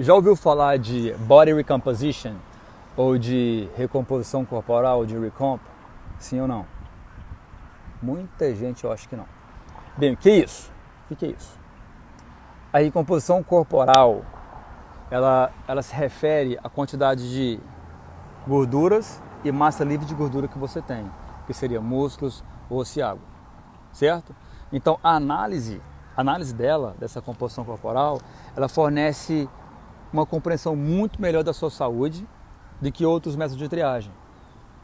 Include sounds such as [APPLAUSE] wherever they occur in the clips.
Já ouviu falar de body recomposition ou de recomposição corporal, de recomp? Sim ou não? Muita gente eu acho que não. Bem, o que é isso? O que é isso? A recomposição corporal, ela, ela se refere à quantidade de gorduras e massa livre de gordura que você tem, que seria músculos ou água, certo? Então a análise, a análise dela, dessa composição corporal, ela fornece uma compreensão muito melhor da sua saúde do que outros métodos de triagem,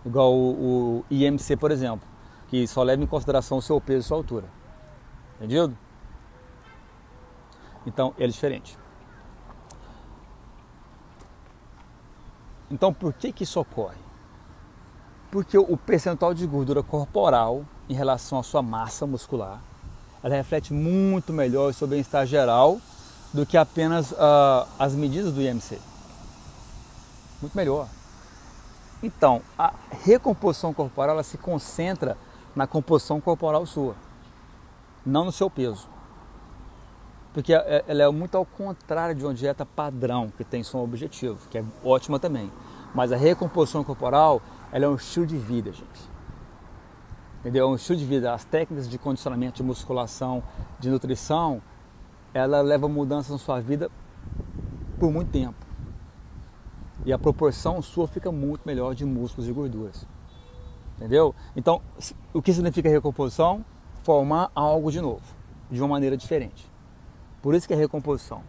igual o, o IMC, por exemplo, que só leva em consideração o seu peso e sua altura. Entendido? Então, ele é diferente. Então, por que, que isso ocorre? Porque o percentual de gordura corporal em relação à sua massa muscular, ela reflete muito melhor o seu bem-estar geral do que apenas uh, as medidas do IMC. Muito melhor. Então, a recomposição corporal ela se concentra na composição corporal sua, não no seu peso. Porque é, ela é muito ao contrário de uma dieta padrão, que tem som objetivo, que é ótima também. Mas a recomposição corporal, ela é um estilo de vida, gente. Entendeu? É um estilo de vida. As técnicas de condicionamento, de musculação, de nutrição, ela leva mudanças na sua vida por muito tempo. E a proporção sua fica muito melhor de músculos e gorduras. Entendeu? Então, o que significa recomposição? Formar algo de novo, de uma maneira diferente. Por isso que é recomposição.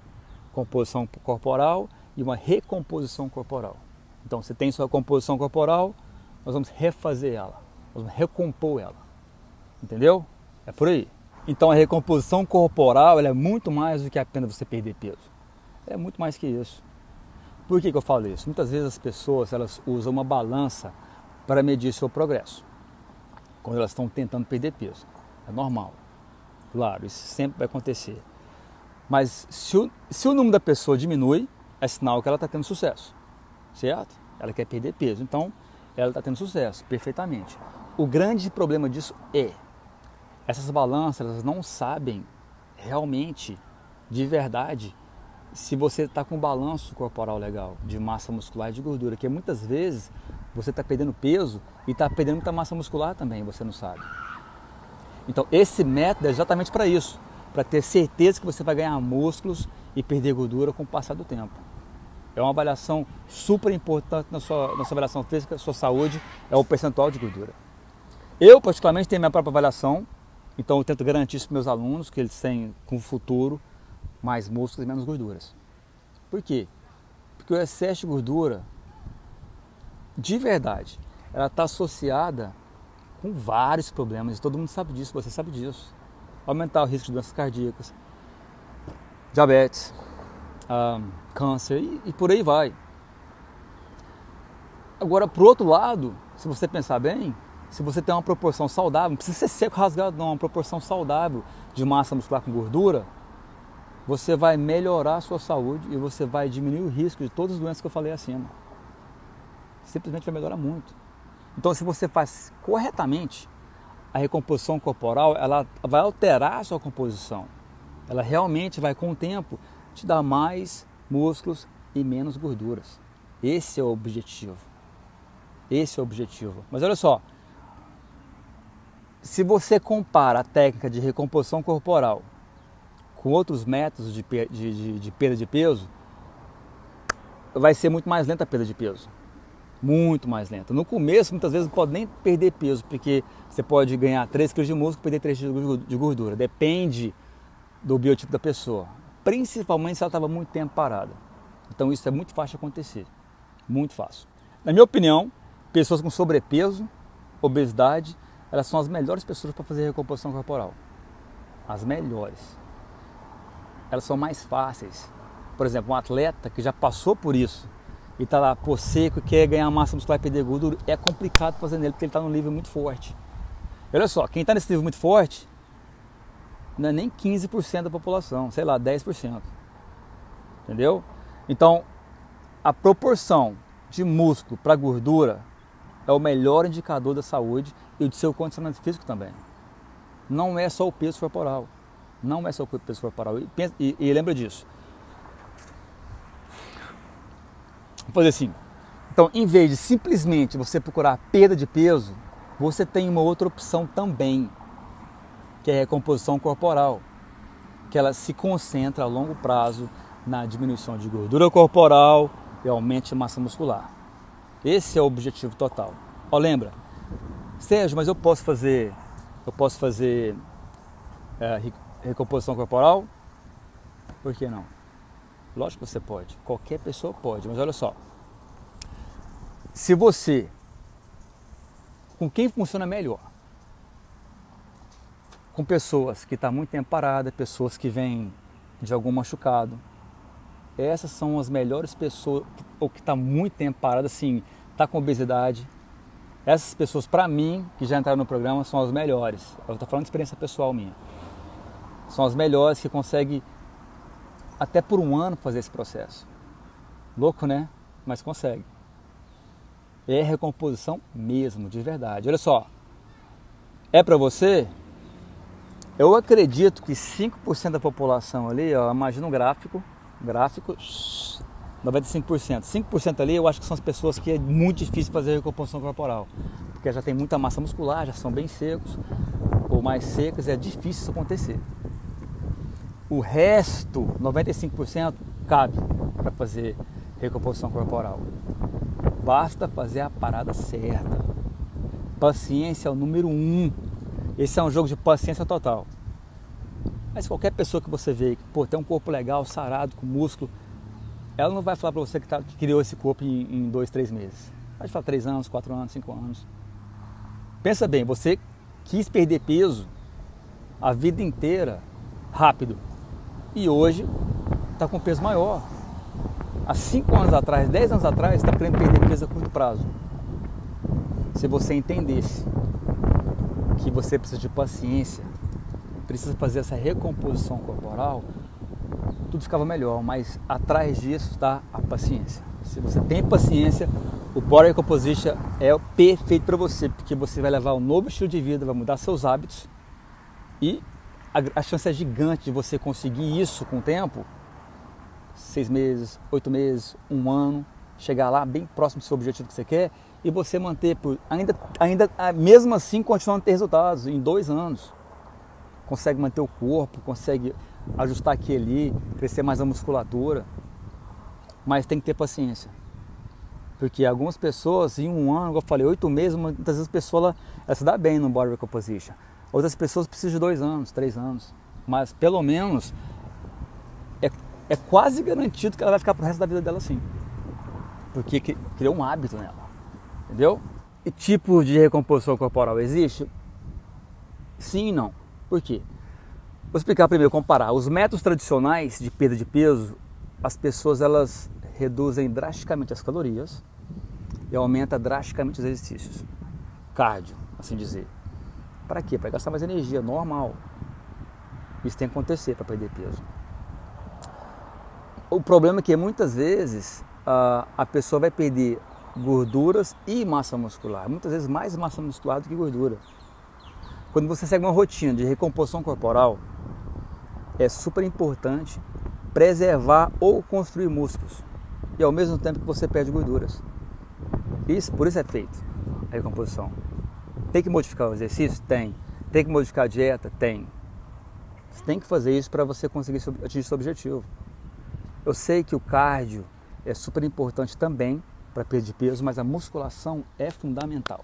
Composição corporal e uma recomposição corporal. Então, você tem sua composição corporal, nós vamos refazer ela, nós vamos recompor ela. Entendeu? É por aí. Então, a recomposição corporal é muito mais do que apenas você perder peso. É muito mais que isso. Por que, que eu falo isso? Muitas vezes as pessoas elas usam uma balança para medir seu progresso quando elas estão tentando perder peso. É normal. Claro, isso sempre vai acontecer. Mas se o, se o número da pessoa diminui, é sinal que ela está tendo sucesso, certo? Ela quer perder peso, então ela está tendo sucesso, perfeitamente. O grande problema disso é essas balanças elas não sabem realmente, de verdade, se você está com balanço corporal legal, de massa muscular e de gordura, que muitas vezes você está perdendo peso e está perdendo muita massa muscular também, você não sabe. Então esse método é exatamente para isso para ter certeza que você vai ganhar músculos e perder gordura com o passar do tempo. É uma avaliação super importante na sua, na sua avaliação física, sua saúde, é o percentual de gordura. Eu, particularmente, tenho minha própria avaliação, então eu tento garantir isso para meus alunos, que eles têm, com o futuro, mais músculos e menos gorduras. Por quê? Porque o excesso de gordura, de verdade, ela está associada com vários problemas, e todo mundo sabe disso, você sabe disso aumentar o risco de doenças cardíacas, diabetes, um, câncer e, e por aí vai. Agora, por outro lado, se você pensar bem, se você tem uma proporção saudável, não precisa ser seco rasgado, não, uma proporção saudável de massa muscular com gordura, você vai melhorar a sua saúde e você vai diminuir o risco de todas as doenças que eu falei acima. Simplesmente vai melhorar muito. Então, se você faz corretamente, a recomposição corporal ela vai alterar a sua composição. Ela realmente vai com o tempo te dar mais músculos e menos gorduras. Esse é o objetivo. Esse é o objetivo. Mas olha só, se você compara a técnica de recomposição corporal com outros métodos de, de, de, de perda de peso, vai ser muito mais lenta a perda de peso muito mais lenta. No começo, muitas vezes, não pode nem perder peso, porque você pode ganhar 3 kg de músculo e perder 3 kg de gordura. Depende do biotipo da pessoa. Principalmente se ela estava muito tempo parada. Então isso é muito fácil de acontecer. Muito fácil. Na minha opinião, pessoas com sobrepeso, obesidade, elas são as melhores pessoas para fazer recomposição corporal. As melhores. Elas são mais fáceis. Por exemplo, um atleta que já passou por isso, e tá lá por seco, quer ganhar massa muscular e perder gordura, é complicado fazer nele porque ele está num nível muito forte. olha só, quem está nesse nível muito forte não é nem 15% da população, sei lá, 10%. Entendeu? Então, a proporção de músculo para gordura é o melhor indicador da saúde e do seu condicionamento físico também. Não é só o peso corporal. Não é só o peso corporal. E, e, e lembra disso Vou fazer assim. Então, em vez de simplesmente você procurar perda de peso, você tem uma outra opção também, que é a recomposição corporal, que ela se concentra a longo prazo na diminuição de gordura corporal e aumento de massa muscular. Esse é o objetivo total. Ó, lembra? Sérgio, mas eu posso fazer, eu posso fazer é, recomposição corporal? Por que não? Lógico que você pode. Qualquer pessoa pode. Mas olha só. Se você com quem funciona melhor? Com pessoas que estão tá muito tempo parada, pessoas que vêm de algum machucado. Essas são as melhores pessoas, ou que está muito tempo parada, assim, está com obesidade. Essas pessoas, para mim, que já entraram no programa, são as melhores. Eu estou falando de experiência pessoal minha. São as melhores que conseguem até por um ano fazer esse processo. Louco, né? Mas consegue é recomposição mesmo, de verdade. Olha só, é para você? Eu acredito que 5% da população ali, ó, imagina um gráfico, gráfico, 95%. 5% ali eu acho que são as pessoas que é muito difícil fazer recomposição corporal, porque já tem muita massa muscular, já são bem secos, ou mais secas, é difícil isso acontecer. O resto, 95%, cabe para fazer recomposição corporal. Basta fazer a parada certa. Paciência é o número um. Esse é um jogo de paciência total. Mas qualquer pessoa que você vê que pô, tem um corpo legal, sarado, com músculo, ela não vai falar para você que, tá, que, criou esse corpo em, em dois, três meses. Vai falar três anos, quatro anos, cinco anos. Pensa bem, você quis perder peso a vida inteira rápido e hoje está com peso maior há 5 anos atrás, 10 anos atrás, está querendo perder peso a curto prazo. Se você entendesse que você precisa de paciência, precisa fazer essa recomposição corporal, tudo ficava melhor, mas atrás disso está a paciência. Se você tem paciência, o Body Recomposition é perfeito para você, porque você vai levar um novo estilo de vida, vai mudar seus hábitos e a, a chance é gigante de você conseguir isso com o tempo seis meses, oito meses, um ano, chegar lá bem próximo do seu objetivo que você quer e você manter por ainda, ainda mesmo assim continuando a ter resultados em dois anos. Consegue manter o corpo, consegue ajustar aqui e ali, crescer mais a musculatura, mas tem que ter paciência. Porque algumas pessoas, em um ano, como eu falei, oito meses, muitas vezes a pessoa ela, ela se dá bem no body recomposition. Outras pessoas precisam de dois anos, três anos. Mas pelo menos é é quase garantido que ela vai ficar pro resto da vida dela assim. Porque criou um hábito nela. Entendeu? E tipo de recomposição corporal existe? Sim e não. Por quê? Vou explicar primeiro, comparar. Os métodos tradicionais de perda de peso, as pessoas elas reduzem drasticamente as calorias e aumenta drasticamente os exercícios. Cardio, assim dizer. Para quê? Para gastar mais energia, normal. Isso tem que acontecer para perder peso. O problema é que muitas vezes a, pessoa vai perder gorduras e massa muscular, muitas vezes mais massa muscular do que gordura. Quando você segue uma rotina de recomposição corporal, é super importante preservar ou construir músculos e ao mesmo tempo que você perde gorduras. Isso, por isso é feito a recomposição. Tem que modificar o exercício? Tem. Tem que modificar a dieta? Tem. Você tem que fazer isso para você conseguir atingir seu objetivo. Eu sei que o cardio é super importante também para perder peso, mas a musculação é fundamental.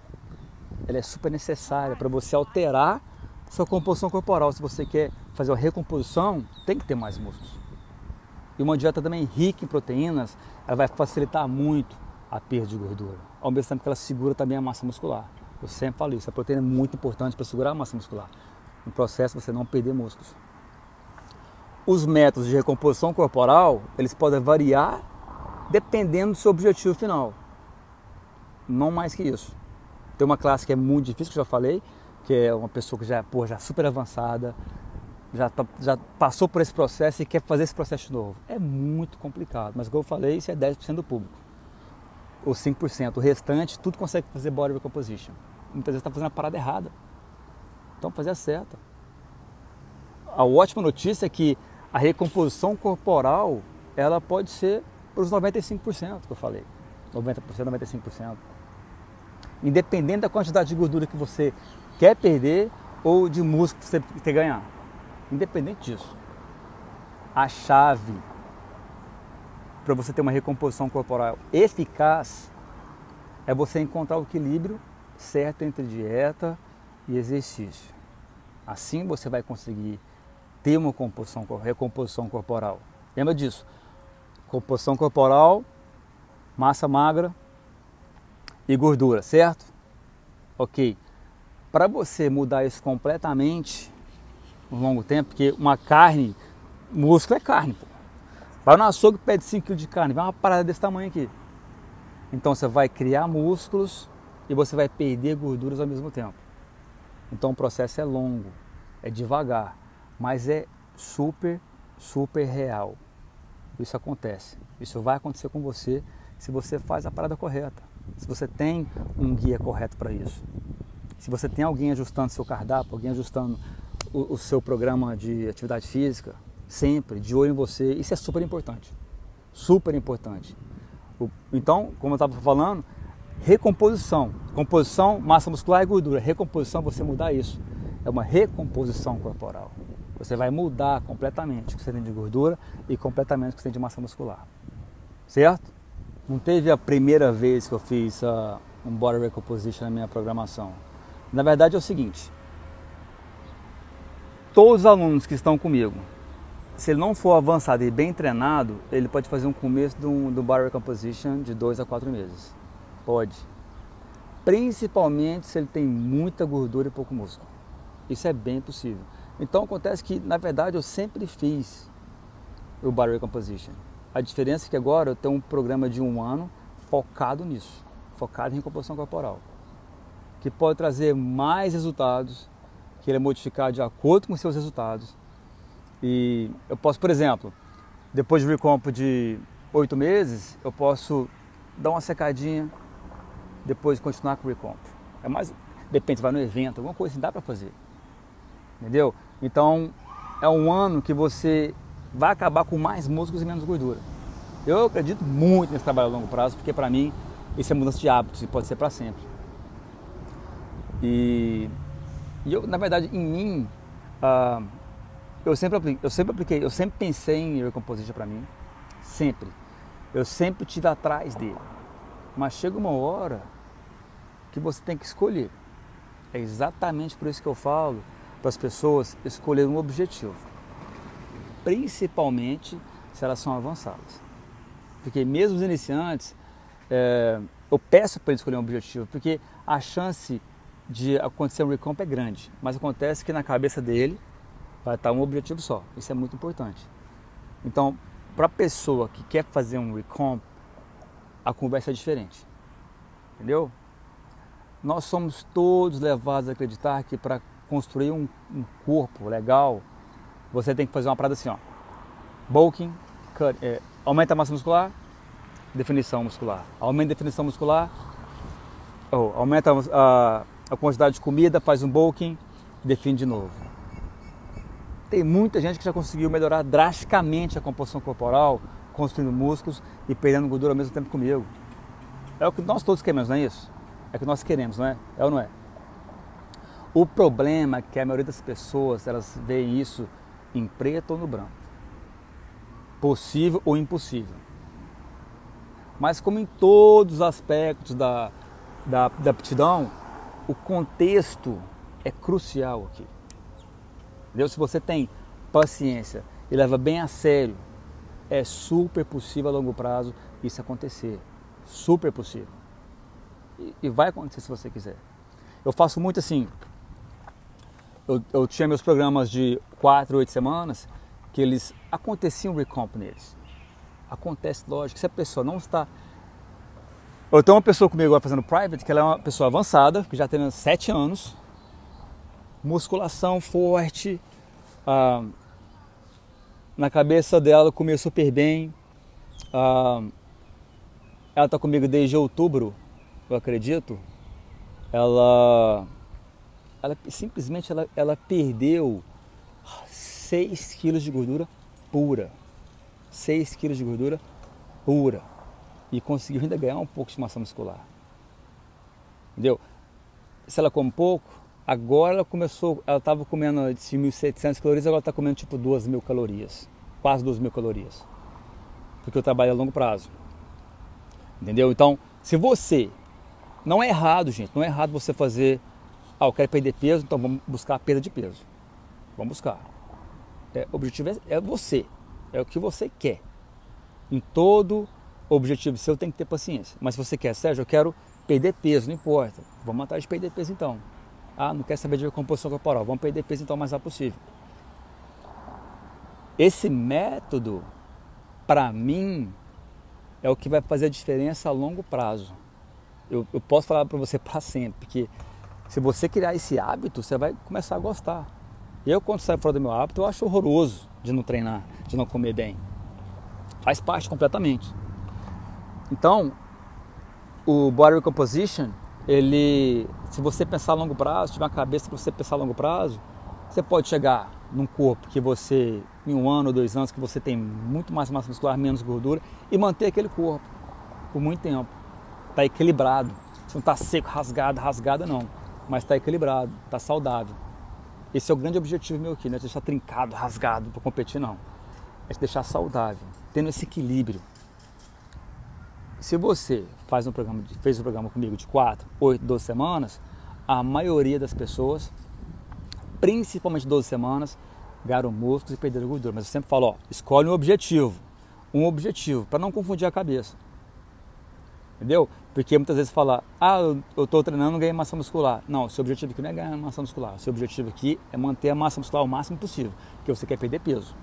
Ela é super necessária para você alterar sua composição corporal. Se você quer fazer uma recomposição, tem que ter mais músculos. E uma dieta também rica em proteínas, ela vai facilitar muito a perda de gordura, ao mesmo tempo que ela segura também a massa muscular. Eu sempre falo isso, a proteína é muito importante para segurar a massa muscular. No processo você não perder músculos. Os métodos de recomposição corporal, eles podem variar dependendo do seu objetivo final. Não mais que isso. Tem uma classe que é muito difícil, que eu já falei, que é uma pessoa que já, pô, já super avançada, já, tá, já passou por esse processo e quer fazer esse processo novo. É muito complicado, mas como eu falei, isso é 10% do público. Ou 5%. O restante, tudo consegue fazer body recomposition. Muitas vezes está fazendo a parada errada. Então, fazer a certa. A ótima notícia é que a recomposição corporal ela pode ser para os 95% que eu falei. 90%, 95%. Independente da quantidade de gordura que você quer perder ou de músculo que você quer ganhar. Independente disso. A chave para você ter uma recomposição corporal eficaz é você encontrar o equilíbrio certo entre dieta e exercício. Assim você vai conseguir ter uma composição, recomposição corporal. Lembra disso? Composição corporal, massa magra e gordura, certo? Ok. Para você mudar isso completamente no longo tempo, porque uma carne, músculo é carne, pô. Vai no açougue e pede 5 kg de carne, vai uma parada desse tamanho aqui. Então você vai criar músculos e você vai perder gorduras ao mesmo tempo. Então o processo é longo, é devagar, mas é super, super real. Isso acontece. Isso vai acontecer com você se você faz a parada correta. Se você tem um guia correto para isso. Se você tem alguém ajustando seu cardápio, alguém ajustando o, o seu programa de atividade física, sempre de olho em você, isso é super importante. Super importante. O, então, como eu estava falando, recomposição. Composição, massa muscular e gordura. Recomposição, você mudar isso. É uma recomposição corporal. Você vai mudar completamente o que você tem de gordura e completamente o que você tem de massa muscular. Certo? Não teve a primeira vez que eu fiz uh, um body recomposition na minha programação. Na verdade é o seguinte: todos os alunos que estão comigo, se ele não for avançado e bem treinado, ele pode fazer um começo do, do body recomposition de dois a quatro meses. Pode. Principalmente se ele tem muita gordura e pouco músculo. Isso é bem possível. Então acontece que, na verdade, eu sempre fiz o body recomposition. A diferença é que agora eu tenho um programa de um ano focado nisso, focado em recomposição corporal, que pode trazer mais resultados, que ele é modificado de acordo com seus resultados. E eu posso, por exemplo, depois de recompo de oito meses, eu posso dar uma secadinha, depois continuar com o recompo. É mais, depende, vai no evento, alguma coisa assim, dá para fazer. Entendeu? Então, é um ano que você vai acabar com mais músculos e menos gordura. Eu acredito muito nesse trabalho a longo prazo, porque para mim isso é mudança de hábitos e pode ser para sempre. E, e, eu, na verdade, em mim, uh, eu, sempre, eu sempre apliquei, eu sempre pensei em recomposition para mim, sempre. Eu sempre tive atrás dele. Mas chega uma hora que você tem que escolher. É exatamente por isso que eu falo para as pessoas escolher um objetivo principalmente se elas são avançadas. Porque mesmo os iniciantes, é, eu peço para eles escolher um objetivo, porque a chance de acontecer um recomp é grande, mas acontece que na cabeça dele vai estar um objetivo só. Isso é muito importante. Então, para a pessoa que quer fazer um recomp, a conversa é diferente. Entendeu? Nós somos todos levados a acreditar que para construir um, um corpo legal, você tem que fazer uma parada assim, ó. Bulking, cut, é, aumenta a massa muscular, definição muscular. Aumenta a definição muscular, oh, aumenta a, a, quantidade de comida, faz um bulking, define de novo. Tem muita gente que já conseguiu melhorar drasticamente a composição corporal, construindo músculos e perdendo gordura ao mesmo tempo comigo. É o que nós todos queremos, não é isso? É o que nós queremos, não é? É ou não é? O problema é que a maioria das pessoas, elas veem isso em preto ou no branco. Possível ou impossível. Mas como em todos os aspectos da, da, da aptidão, o contexto é crucial aqui. Entendeu? Se você tem paciência e leva bem a sério, é super possível a longo prazo isso acontecer. Super possível. E, e vai acontecer se você quiser. Eu faço muito assim, eu, eu tinha meus programas de 4, 8 semanas, que eles aconteciam recomp neles. Acontece, lógico, se a pessoa não está. Eu tenho uma pessoa comigo agora fazendo private, que ela é uma pessoa avançada, que já tem 7 anos, musculação forte, ah, na cabeça dela comeu super bem. Ah, ela está comigo desde outubro, eu acredito. Ela ela simplesmente ela, ela perdeu 6 quilos de gordura pura. 6 quilos de gordura pura e conseguiu ainda ganhar um pouco de massa muscular. Entendeu? Se ela come pouco, agora ela começou, ela estava comendo de 1.700 calorias, agora está comendo tipo 2.000 calorias, quase 2.000 calorias. Porque eu trabalho a longo prazo. Entendeu? Então, se você. Não é errado, gente, não é errado você fazer. Ah, eu quero perder peso, então vamos buscar a perda de peso. Vamos buscar. É, o objetivo é, é você, é o que você quer. Em todo objetivo seu tem que ter paciência. Mas se você quer, Sérgio, eu quero perder peso, não importa. Vamos atrás de perder peso então. Ah, não quer saber de composição corporal, vamos perder peso então o mais rápido possível. Esse método, para mim, é o que vai fazer a diferença a longo prazo. Eu, eu posso falar para você [LAUGHS] para sempre, porque se você criar esse hábito, você vai começar a gostar. Eu, quando saio fora do meu hábito, eu acho horroroso de não treinar, de não comer bem. Faz parte completamente. Então, o Body Recomposition, ele, se você pensar a longo prazo, tiver uma cabeça para você pensar a longo prazo, você pode chegar num corpo que você, em um ano ou dois anos, que você tem muito mais massa muscular, menos gordura, e manter aquele corpo por muito tempo. Está equilibrado. Você não está seco, rasgado, rasgado não. Mas está equilibrado, está saudável. Esse é o grande objetivo meu aqui, não é deixar trincado, rasgado para competir, não. É te deixar saudável, tendo esse equilíbrio. Se você faz um programa, fez um programa comigo de 4, 8, 12 semanas, a maioria das pessoas, principalmente 12 semanas, ganharam músculos e perderam gordura. Mas eu sempre falo, ó, escolhe um objetivo. Um objetivo, para não confundir a cabeça. Entendeu? Porque muitas vezes fala, ah, eu estou treinando, ganhei massa muscular. Não, seu objetivo aqui não é ganhar massa muscular. Seu objetivo aqui é manter a massa muscular o máximo possível, porque você quer perder peso.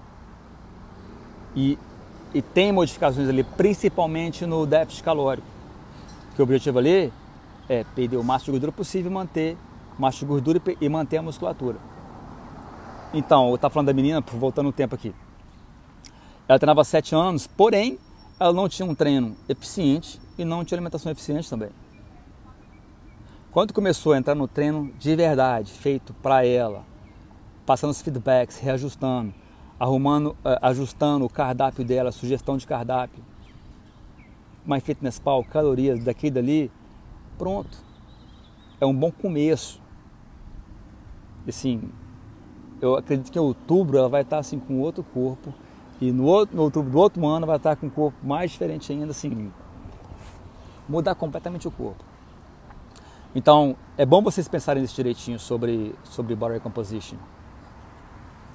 E, e tem modificações ali, principalmente no déficit calórico. Que o objetivo ali é perder o máximo de gordura possível manter massa de gordura e manter a musculatura. Então, eu estava falando da menina, voltando o tempo aqui. Ela treinava 7 anos, porém, ela não tinha um treino eficiente e não tinha alimentação eficiente também. Quando começou a entrar no treino de verdade, feito para ela, passando os feedbacks, reajustando, arrumando, eh, ajustando o cardápio dela, sugestão de cardápio, MyFitnessPal, calorias daqui e dali, pronto. É um bom começo. Assim, eu acredito que em outubro ela vai estar assim com outro corpo e no, outro, no outubro do outro ano vai estar com um corpo mais diferente ainda, assim, mudar completamente o corpo. Então, é bom vocês pensarem nisso direitinho sobre, sobre body composition.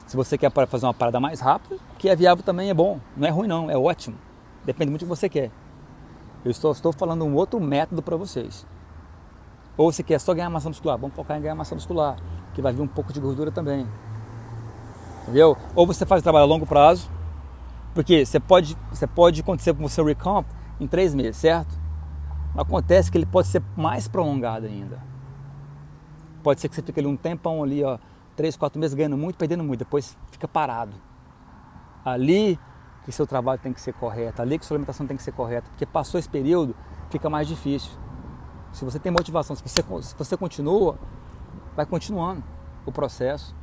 Se você quer fazer uma parada mais rápida, que é viável também é bom. Não é ruim não, é ótimo. Depende muito do que você quer. Eu estou, estou falando um outro método para vocês. Ou você quer só ganhar massa muscular, vamos focar em ganhar massa muscular, que vai vir um pouco de gordura também. Entendeu? Ou você faz trabalho a longo prazo, porque você pode, você pode acontecer com o seu recomp em três meses, certo? Acontece que ele pode ser mais prolongado ainda. Pode ser que você fique ali um tempão ali, ó, três, quatro meses ganhando muito, perdendo muito, depois fica parado. Ali que seu trabalho tem que ser correto, ali que sua alimentação tem que ser correta, porque passou esse período, fica mais difícil. Se você tem motivação, se você, se você continua, vai continuando o processo.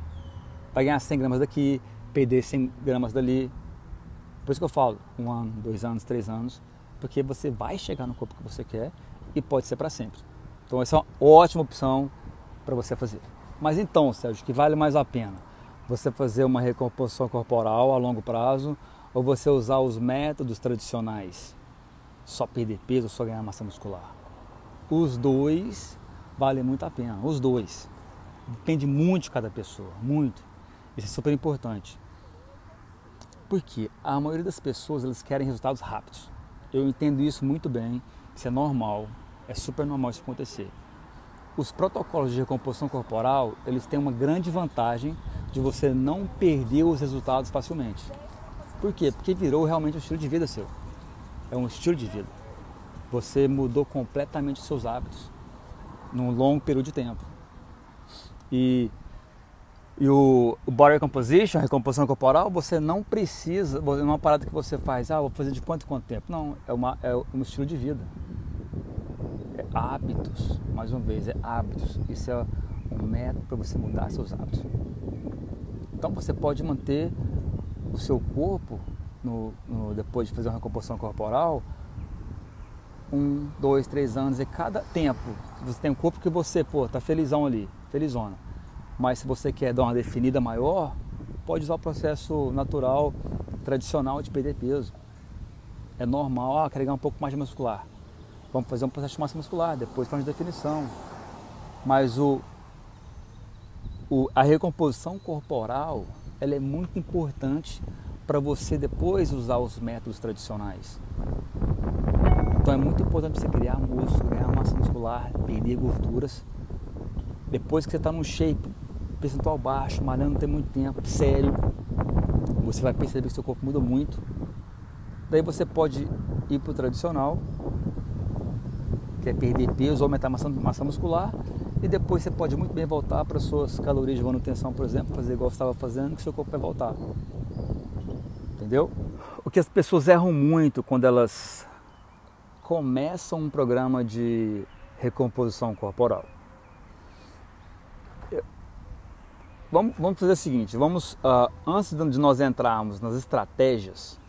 Vai ganhar 100 gramas daqui, perder 100 gramas dali, por isso que eu falo, um ano, dois anos, três anos, porque você vai chegar no corpo que você quer e pode ser para sempre. Então essa é uma ótima opção para você fazer. Mas então, Sérgio, que vale mais a pena? Você fazer uma recomposição corporal a longo prazo ou você usar os métodos tradicionais? Só perder peso, só ganhar massa muscular. Os dois valem muito a pena, os dois. Depende muito de cada pessoa, muito. Isso é super importante. Porque a maioria das pessoas elas querem resultados rápidos. Eu entendo isso muito bem, isso é normal, é super normal isso acontecer. Os protocolos de recomposição corporal, eles têm uma grande vantagem de você não perder os resultados facilmente. Por quê? Porque virou realmente um estilo de vida seu. É um estilo de vida. Você mudou completamente os seus hábitos num longo período de tempo. E e o, o body composition, a recomposição corporal, você não precisa, não é uma parada que você faz, ah, vou fazer de quanto em quanto tempo. Não, é, uma, é um estilo de vida. Hábitos, mais uma vez, é hábitos. Isso é um método para você mudar seus hábitos. Então você pode manter o seu corpo no, no, depois de fazer uma recomposição corporal, um, dois, três anos e cada tempo você tem um corpo que você, pô, tá felizão ali, felizona. Mas se você quer dar uma definida maior, pode usar o processo natural, tradicional de perder peso. É normal, ah, carregar um pouco mais de muscular. Vamos fazer um processo de massa muscular, depois faz definição. Mas o, o, a recomposição corporal ela é muito importante para você depois usar os métodos tradicionais. Então é muito importante você criar músculo, ganhar massa muscular, perder gorduras. Depois que você está no shape, percentual baixo, malhando não tem muito tempo, sério, você vai perceber que seu corpo muda muito. Daí você pode ir para o tradicional, que é perder peso, aumentar a massa, massa muscular, e depois você pode muito bem voltar para suas calorias de manutenção, por exemplo, fazer igual você estava fazendo, que seu corpo vai voltar. Entendeu? O que as pessoas erram muito quando elas começam um programa de recomposição corporal. Vamos, vamos fazer o seguinte, vamos uh, antes de nós entrarmos nas estratégias,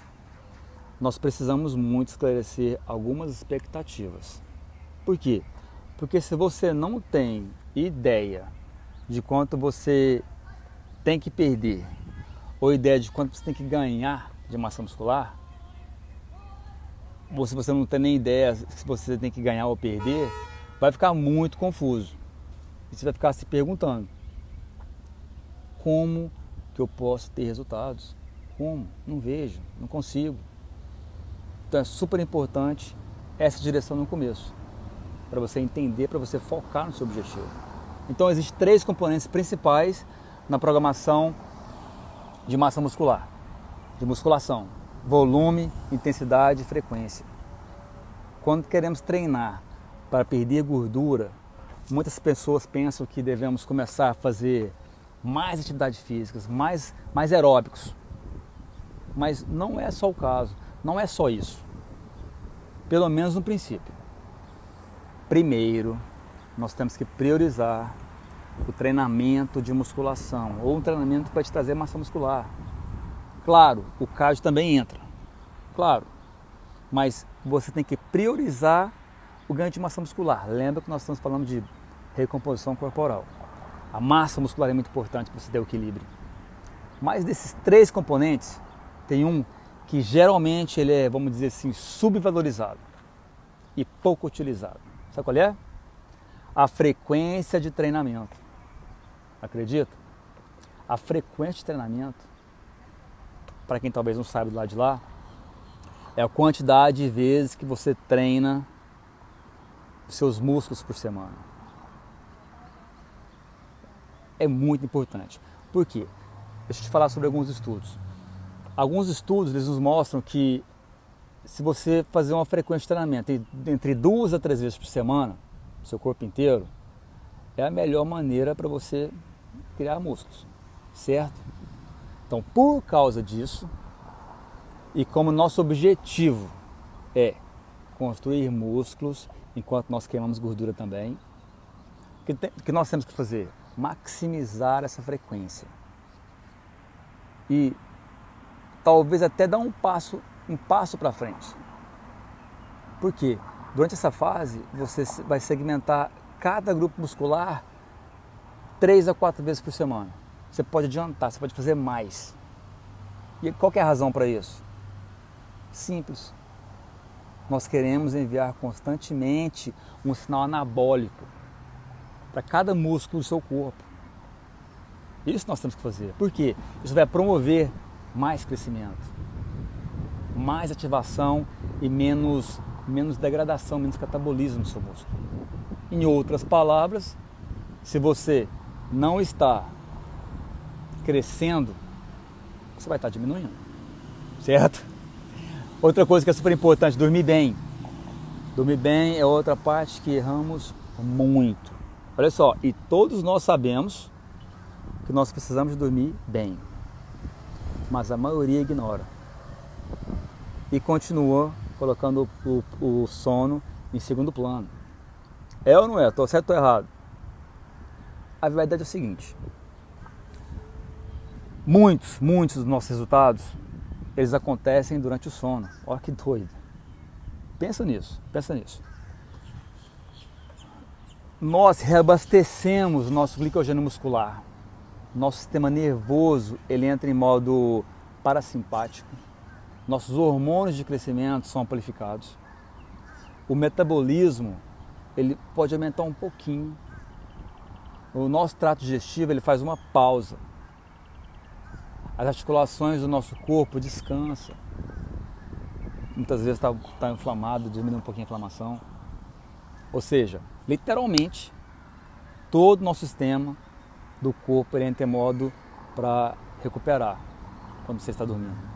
nós precisamos muito esclarecer algumas expectativas. Por quê? Porque se você não tem ideia de quanto você tem que perder, ou ideia de quanto você tem que ganhar de massa muscular, ou se você não tem nem ideia se você tem que ganhar ou perder, vai ficar muito confuso. E você vai ficar se perguntando: como que eu posso ter resultados? Como? Não vejo, não consigo. Então é super importante essa direção no começo, para você entender, para você focar no seu objetivo. Então existem três componentes principais na programação de massa muscular, de musculação: volume, intensidade e frequência. Quando queremos treinar para perder gordura, muitas pessoas pensam que devemos começar a fazer mais atividades físicas, mais, mais aeróbicos. Mas não é só o caso, não é só isso. Pelo menos no princípio. Primeiro, nós temos que priorizar o treinamento de musculação ou um treinamento para te trazer massa muscular. Claro, o cardio também entra. Claro. Mas você tem que priorizar o ganho de massa muscular. Lembra que nós estamos falando de recomposição corporal. A massa muscular é muito importante para você ter o equilíbrio. Mas desses três componentes, tem um que geralmente ele é, vamos dizer assim, subvalorizado e pouco utilizado. Sabe qual é? A frequência de treinamento. Acredita? A frequência de treinamento, para quem talvez não saiba do lado de lá, é a quantidade de vezes que você treina seus músculos por semana. É muito importante. Por quê? Deixa eu te falar sobre alguns estudos. Alguns estudos eles nos mostram que se você fazer uma frequência de treinamento entre duas a três vezes por semana, seu corpo inteiro, é a melhor maneira para você criar músculos, certo? Então, por causa disso, e como nosso objetivo é construir músculos enquanto nós queimamos gordura também, o que, que nós temos que fazer? Maximizar essa frequência. E talvez até dar um passo, um passo para frente. Por quê? Durante essa fase, você vai segmentar cada grupo muscular três a quatro vezes por semana. Você pode adiantar, você pode fazer mais. E qual é a razão para isso? Simples. Nós queremos enviar constantemente um sinal anabólico para cada músculo do seu corpo. Isso nós temos que fazer. Por quê? Isso vai promover mais crescimento, mais ativação e menos, menos degradação, menos catabolismo do seu músculo. Em outras palavras, se você não está crescendo, você vai estar diminuindo. Certo? Outra coisa que é super importante, dormir bem. Dormir bem é outra parte que erramos muito. Olha só, e todos nós sabemos que nós precisamos dormir bem. Mas a maioria ignora. E continua colocando o, o, sono em segundo plano. É ou não é? Estou certo ou errado? A verdade é o seguinte: muitos, muitos dos nossos resultados eles acontecem durante o sono. Olha que doido. Pensa nisso, pensa nisso. Nós reabastecemos nosso glicogênio muscular. Nosso sistema nervoso, ele entra em modo parasimpático. Nossos hormônios de crescimento são amplificados. O metabolismo, ele pode aumentar um pouquinho. O nosso trato digestivo, ele faz uma pausa. As articulações do nosso corpo descansam muitas vezes está tá inflamado, diminui um pouquinho a inflamação. Ou seja, literalmente, todo o nosso sistema do corpo ele entra em modo para recuperar quando você está dormindo.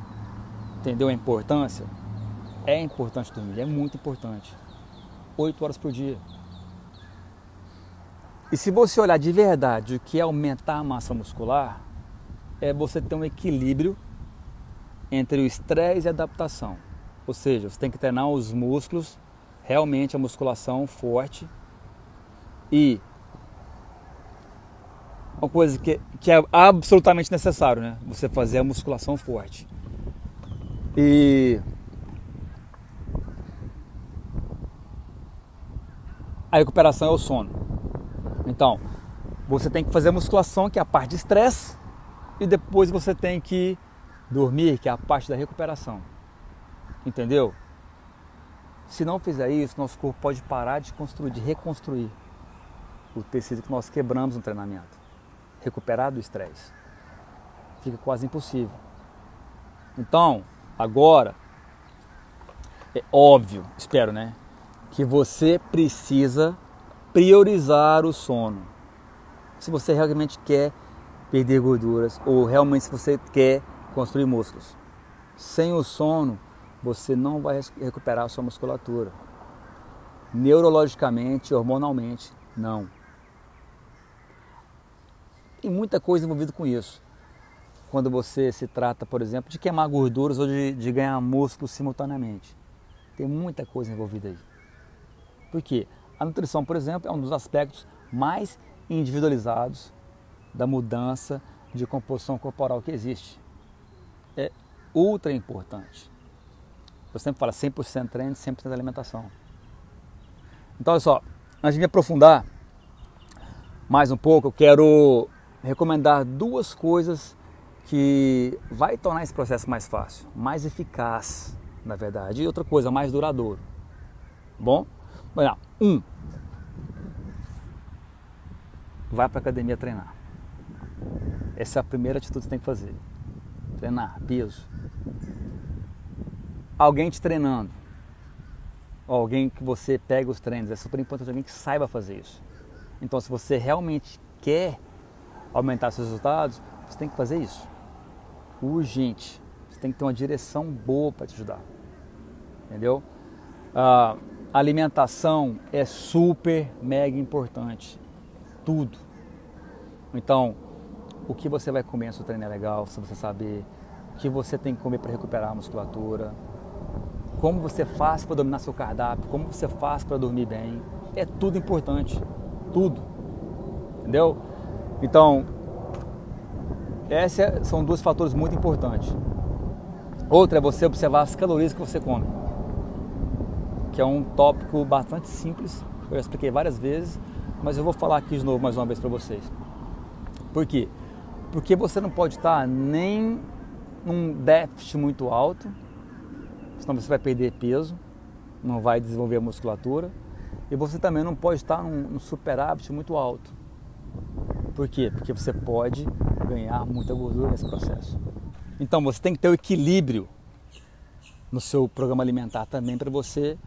Entendeu a importância? É importante dormir, é muito importante. Oito horas por dia. E se você olhar de verdade o que é aumentar a massa muscular, é você ter um equilíbrio entre o estresse e a adaptação. Ou seja, você tem que treinar os músculos, realmente a musculação forte. E uma coisa que, que é absolutamente necessário, né? Você fazer a musculação forte. E a recuperação é o sono. Então, você tem que fazer a musculação, que é a parte de estresse, e depois você tem que dormir, que é a parte da recuperação. Entendeu? Se não fizer isso, nosso corpo pode parar de construir, de reconstruir o tecido que nós quebramos no treinamento. Recuperar do estresse. Fica quase impossível. Então, agora, é óbvio, espero, né? Que você precisa priorizar o sono. Se você realmente quer perder gorduras ou realmente se você quer construir músculos. Sem o sono, você não vai recuperar a sua musculatura. Neurologicamente, hormonalmente, não. Tem muita coisa envolvida com isso. Quando você se trata, por exemplo, de queimar gorduras ou de, de ganhar músculo simultaneamente. Tem muita coisa envolvida aí. Por quê? A nutrição, por exemplo, é um dos aspectos mais individualizados da mudança de composição corporal que existe. É ultra importante. Eu sempre falo 100% treino, 100% alimentação. Então, olha só, antes de me aprofundar mais um pouco, eu quero recomendar duas coisas que vai tornar esse processo mais fácil, mais eficaz, na verdade, e outra coisa, mais duradouro. Bom? Olha, um, vai para academia treinar. Essa é a primeira atitude que você tem que fazer. Treinar, peso, alguém te treinando, alguém que você pega os treinos, é super importante alguém que saiba fazer isso. Então, se você realmente quer aumentar seus resultados, você tem que fazer isso. Urgente. Você tem que ter uma direção boa para te ajudar. Entendeu? A alimentação é super, mega importante. Tudo. Então, o que você vai comer no seu treino é legal, se você saber o que você tem que comer para recuperar a musculatura, como você faz para dominar seu cardápio, como você faz para dormir bem. É tudo importante. Tudo. Entendeu? Então, esses é, são dois fatores muito importantes. Outra é você observar as calorias que você come, que é um tópico bastante simples. Eu já expliquei várias vezes, mas eu vou falar aqui de novo mais uma vez para vocês. Por quê? Porque você não pode estar nem num déficit muito alto senão você vai perder peso, não vai desenvolver a musculatura e você também não pode estar num, num superávit muito alto. Por quê? Porque você pode ganhar muita gordura nesse processo. Então você tem que ter o equilíbrio no seu programa alimentar também para você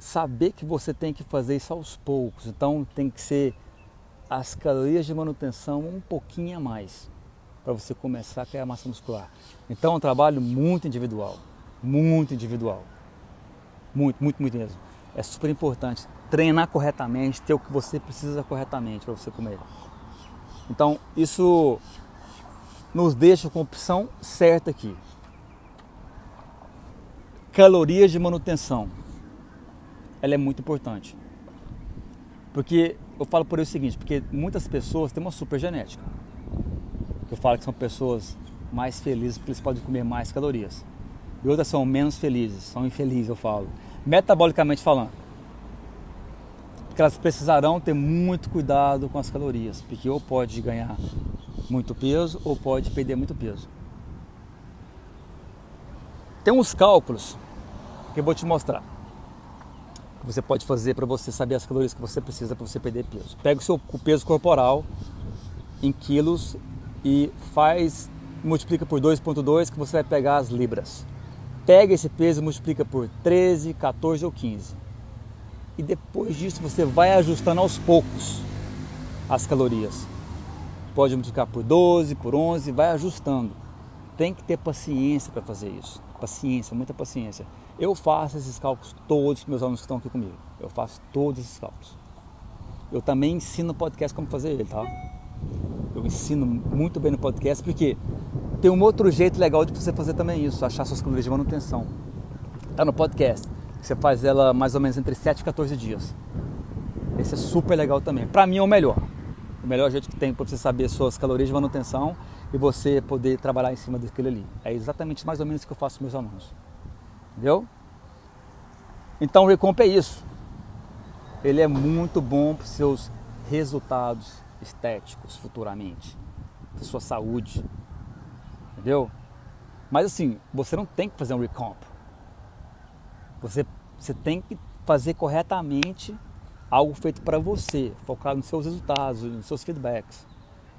saber que você tem que fazer isso aos poucos. Então tem que ser as calorias de manutenção um pouquinho a mais para você começar a criar massa muscular. Então é um trabalho muito individual muito individual. Muito, muito, muito mesmo. É super importante treinar corretamente, ter o que você precisa corretamente para você comer. Então, isso nos deixa com a opção certa aqui. Calorias de manutenção. Ela é muito importante. Porque eu falo por isso o seguinte, porque muitas pessoas têm uma super genética. Eu falo que são pessoas mais felizes porque eles podem comer mais calorias. E outras são menos felizes, são infelizes, eu falo. Metabolicamente falando. Porque elas precisarão ter muito cuidado com as calorias, porque ou pode ganhar muito peso ou pode perder muito peso. Tem uns cálculos que eu vou te mostrar. Que você pode fazer para você saber as calorias que você precisa para você perder peso. Pega o seu peso corporal em quilos e faz multiplica por 2.2 que você vai pegar as libras. Pega esse peso e multiplica por 13, 14 ou 15. E depois disso você vai ajustando aos poucos as calorias. Pode multiplicar por 12, por 11, vai ajustando. Tem que ter paciência para fazer isso. Paciência, muita paciência. Eu faço esses cálculos todos meus alunos que estão aqui comigo. Eu faço todos esses cálculos. Eu também ensino no podcast como fazer ele, tá? Eu ensino muito bem no podcast porque tem um outro jeito legal de você fazer também isso, achar suas calorias de manutenção. Tá no podcast. Você faz ela mais ou menos entre 7 e 14 dias. Esse é super legal também. Para mim é o melhor. O melhor jeito que tem para você saber suas calorias de manutenção e você poder trabalhar em cima daquilo ali. É exatamente mais ou menos o que eu faço com meus alunos. Entendeu? Então o Recomp é isso. Ele é muito bom para seus resultados estéticos futuramente, para sua saúde. Entendeu? Mas assim, você não tem que fazer um recomp. Você, você tem que fazer corretamente algo feito para você, focado nos seus resultados, nos seus feedbacks.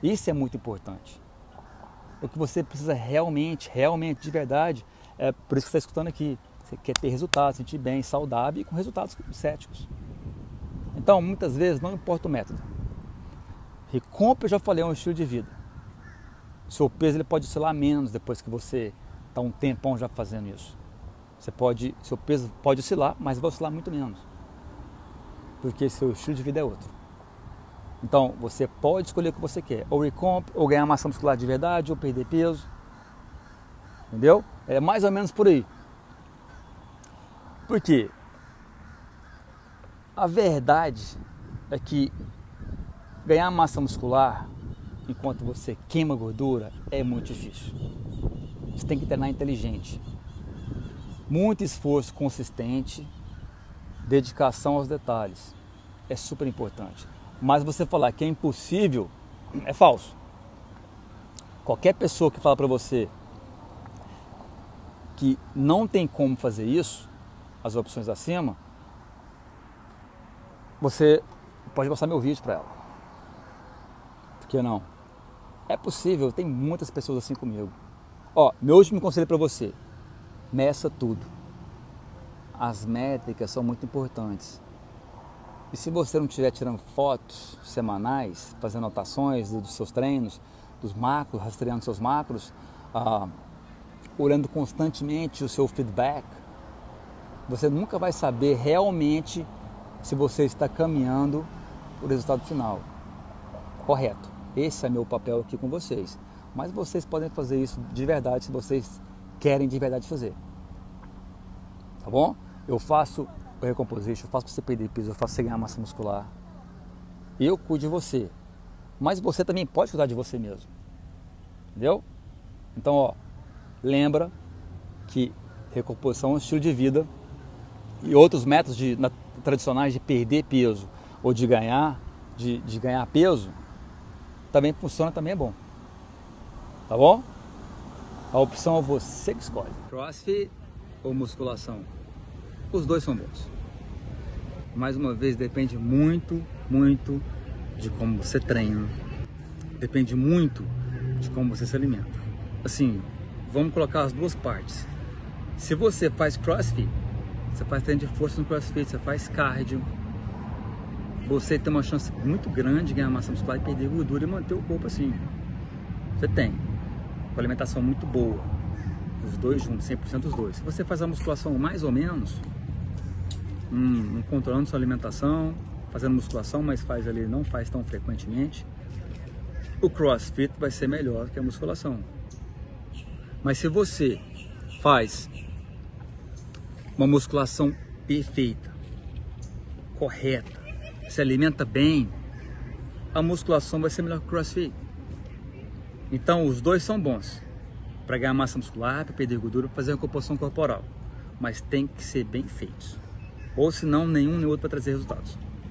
Isso é muito importante. O que você precisa realmente, realmente, de verdade, é por isso que você está escutando aqui. Você quer ter resultados, sentir bem, saudável e com resultados céticos. Então, muitas vezes, não importa o método. Recompra, eu já falei, é um estilo de vida. Seu peso ele pode oscilar menos depois que você está um tempão já fazendo isso. Você pode, seu peso pode oscilar, mas vai oscilar muito menos. Porque seu estilo de vida é outro. Então, você pode escolher o que você quer, ou recomp, ou ganhar massa muscular de verdade, ou perder peso. Entendeu? É mais ou menos por aí. Por quê? A verdade é que ganhar massa muscular enquanto você queima gordura é muito difícil. Você tem que treinar inteligente. Muito esforço consistente, dedicação aos detalhes. É super importante. Mas você falar que é impossível é falso. Qualquer pessoa que fala para você que não tem como fazer isso, as opções acima, você pode passar meu vídeo para ela. Por que não? É possível, tem muitas pessoas assim comigo. Ó, meu último conselho para você: meça tudo. As métricas são muito importantes. E se você não estiver tirando fotos semanais, fazendo anotações dos seus treinos, dos macros, rastreando seus macros, ah, olhando constantemente o seu feedback, você nunca vai saber realmente se você está caminhando o resultado final. Correto. Esse é meu papel aqui com vocês. Mas vocês podem fazer isso de verdade se vocês querem de verdade fazer. Tá bom? Eu faço o recomposition, eu faço você perder peso, eu faço você ganhar massa muscular. Eu cuido de você. Mas você também pode cuidar de você mesmo. Entendeu? Então, ó, lembra que recomposição é um estilo de vida e outros métodos de, na, tradicionais de perder peso ou de ganhar, de, de ganhar peso, também funciona, também é bom. Tá bom? A opção é você que escolhe. Crossfit ou musculação? Os dois são bons. Mais uma vez, depende muito, muito de como você treina. Depende muito de como você se alimenta. Assim, vamos colocar as duas partes. Se você faz crossfit, você faz treino de força no crossfit, você faz cardio, você tem uma chance muito grande de ganhar massa muscular e perder gordura e manter o corpo assim. Você tem. Com alimentação muito boa. Os dois juntos, 100% dos dois. Se você faz a musculação mais ou menos, hum, controlando sua alimentação, fazendo musculação, mas faz ali, não faz tão frequentemente, o crossfit vai ser melhor que a musculação. Mas se você faz uma musculação perfeita, correta, se alimenta bem, a musculação vai ser melhor que o crossfit. Então os dois são bons. para ganhar massa muscular, para perder gordura, para fazer uma composição corporal. Mas tem que ser bem feitos. Ou senão nenhum nem outro para trazer resultados.